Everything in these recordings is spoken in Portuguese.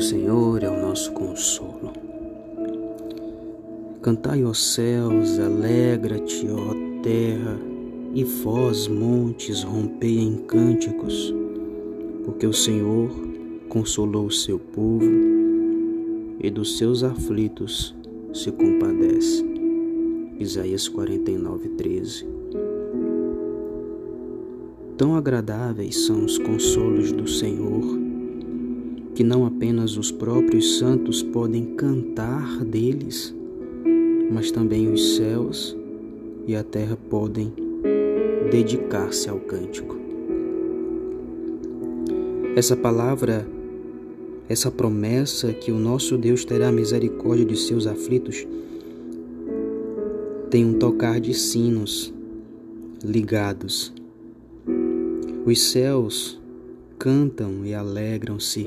O Senhor é o nosso consolo. Cantai, ó céus, alegra-te, ó terra, e vós, montes, rompei em cânticos, porque o Senhor consolou o seu povo e dos seus aflitos se compadece. Isaías 49, 13. Tão agradáveis são os consolos do Senhor, que não apenas os próprios santos podem cantar deles, mas também os céus e a terra podem dedicar-se ao cântico. Essa palavra, essa promessa que o nosso Deus terá misericórdia de seus aflitos, tem um tocar de sinos ligados. Os céus cantam e alegram-se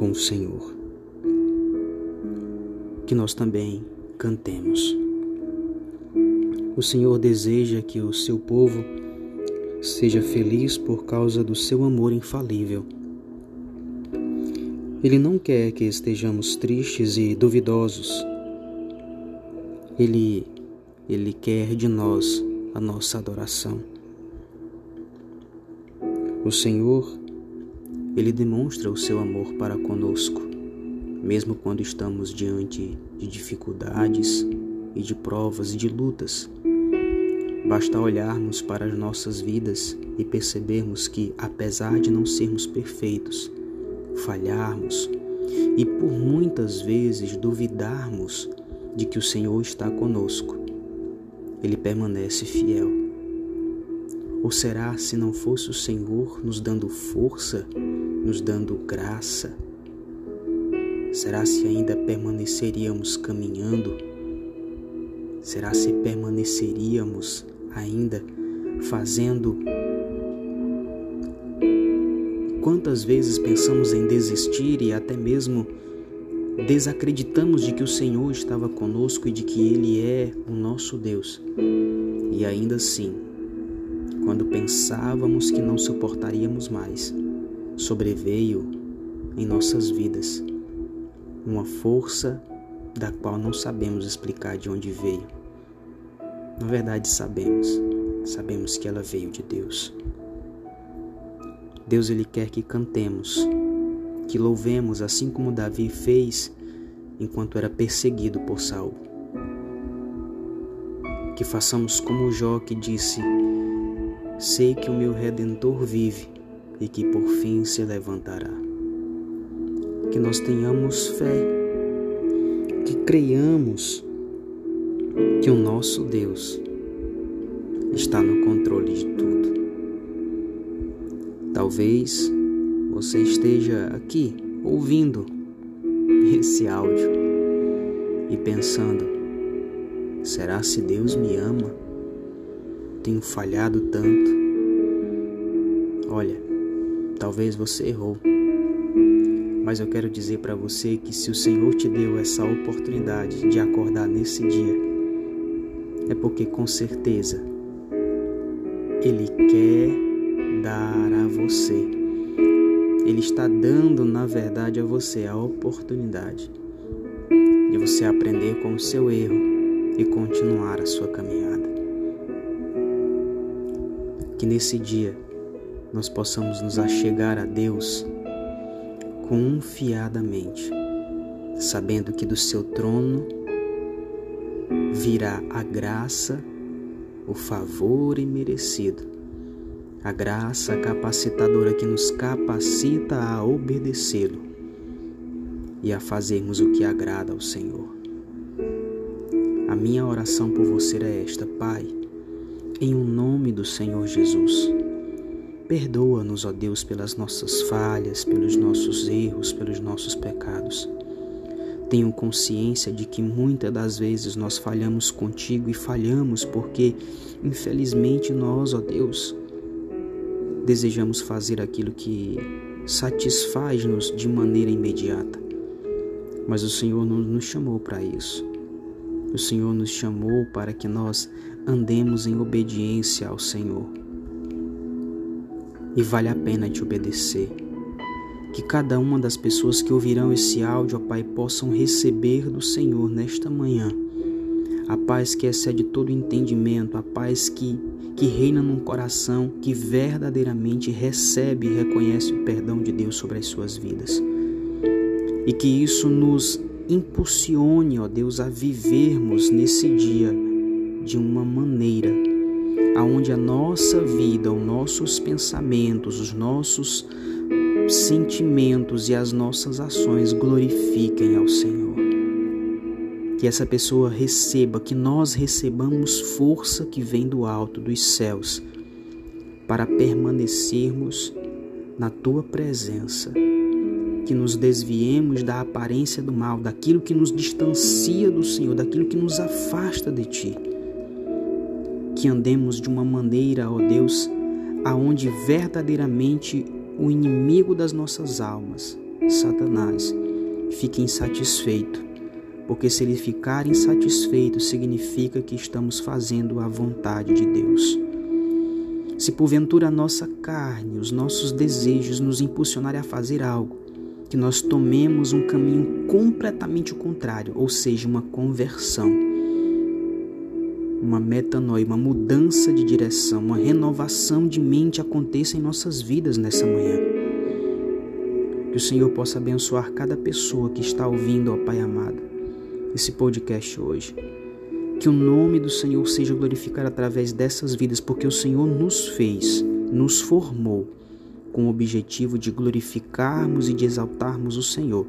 com o Senhor. Que nós também cantemos. O Senhor deseja que o seu povo seja feliz por causa do seu amor infalível. Ele não quer que estejamos tristes e duvidosos. Ele ele quer de nós a nossa adoração. O Senhor, ele demonstra o seu amor para conosco, mesmo quando estamos diante de dificuldades e de provas e de lutas. Basta olharmos para as nossas vidas e percebermos que, apesar de não sermos perfeitos, falharmos e por muitas vezes duvidarmos de que o Senhor está conosco, Ele permanece fiel. Ou será se não fosse o Senhor nos dando força, nos dando graça? Será se ainda permaneceríamos caminhando? Será se permaneceríamos ainda fazendo? Quantas vezes pensamos em desistir e até mesmo desacreditamos de que o Senhor estava conosco e de que Ele é o nosso Deus. E ainda assim, quando pensávamos que não suportaríamos mais, sobreveio em nossas vidas uma força da qual não sabemos explicar de onde veio. Na verdade, sabemos, sabemos que ela veio de Deus. Deus ele quer que cantemos, que louvemos assim como Davi fez enquanto era perseguido por Saul. Que façamos como Jó que disse: Sei que o meu redentor vive e que por fim se levantará. Que nós tenhamos fé, que creiamos que o nosso Deus está no controle de tudo. Talvez você esteja aqui ouvindo esse áudio e pensando: será se Deus me ama? Tenho falhado tanto. Olha, talvez você errou. Mas eu quero dizer para você que se o Senhor te deu essa oportunidade de acordar nesse dia, é porque com certeza Ele quer dar a você ele está dando, na verdade, a você a oportunidade de você aprender com o seu erro e continuar a sua caminhada. Que nesse dia nós possamos nos achegar a Deus confiadamente, sabendo que do seu trono virá a graça, o favor imerecido a graça capacitadora que nos capacita a obedecê-lo e a fazermos o que agrada ao Senhor. A minha oração por você é esta, Pai, em o um nome do Senhor Jesus. Perdoa-nos, ó Deus, pelas nossas falhas, pelos nossos erros, pelos nossos pecados. Tenho consciência de que muitas das vezes nós falhamos contigo e falhamos porque, infelizmente, nós, ó Deus, desejamos fazer aquilo que satisfaz-nos de maneira imediata. Mas o Senhor não nos chamou para isso. O Senhor nos chamou para que nós andemos em obediência ao Senhor. E vale a pena te obedecer. Que cada uma das pessoas que ouvirão esse áudio, ó Pai, possam receber do Senhor nesta manhã a paz que excede todo entendimento, a paz que, que reina num coração que verdadeiramente recebe e reconhece o perdão de Deus sobre as suas vidas. E que isso nos impulsione, ó Deus, a vivermos nesse dia de uma maneira aonde a nossa vida, os nossos pensamentos, os nossos sentimentos e as nossas ações glorifiquem ao Senhor. Que essa pessoa receba, que nós recebamos força que vem do alto, dos céus, para permanecermos na tua presença que nos desviemos da aparência do mal, daquilo que nos distancia do Senhor, daquilo que nos afasta de Ti. Que andemos de uma maneira, ó Deus, aonde verdadeiramente o inimigo das nossas almas, Satanás, fique insatisfeito. Porque se ele ficar insatisfeito, significa que estamos fazendo a vontade de Deus. Se porventura a nossa carne, os nossos desejos nos impulsionarem a fazer algo, que nós tomemos um caminho completamente contrário, ou seja, uma conversão, uma metanoia, uma mudança de direção, uma renovação de mente aconteça em nossas vidas nessa manhã. Que o Senhor possa abençoar cada pessoa que está ouvindo, ó Pai amado, esse podcast hoje. Que o nome do Senhor seja glorificado através dessas vidas, porque o Senhor nos fez, nos formou com o objetivo de glorificarmos e de exaltarmos o Senhor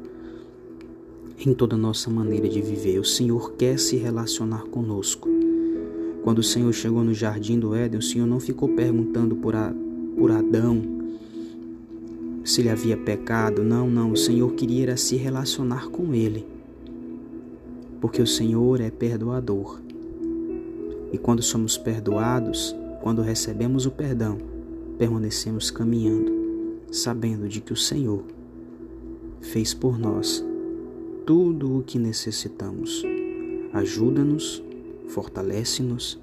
em toda a nossa maneira de viver. O Senhor quer se relacionar conosco. Quando o Senhor chegou no jardim do Éden, o Senhor não ficou perguntando por, a, por Adão se ele havia pecado. Não, não. O Senhor queria se relacionar com ele. Porque o Senhor é perdoador. E quando somos perdoados, quando recebemos o perdão, permanecemos caminhando, sabendo de que o Senhor fez por nós tudo o que necessitamos. Ajuda-nos, fortalece-nos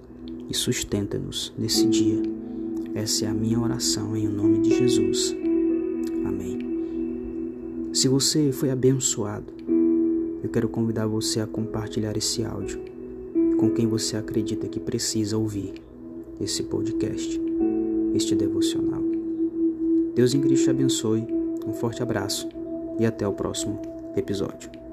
e sustenta-nos nesse dia. Essa é a minha oração em nome de Jesus. Amém. Se você foi abençoado, eu quero convidar você a compartilhar esse áudio com quem você acredita que precisa ouvir esse podcast este devocional. Deus em Cristo te abençoe, um forte abraço e até o próximo episódio.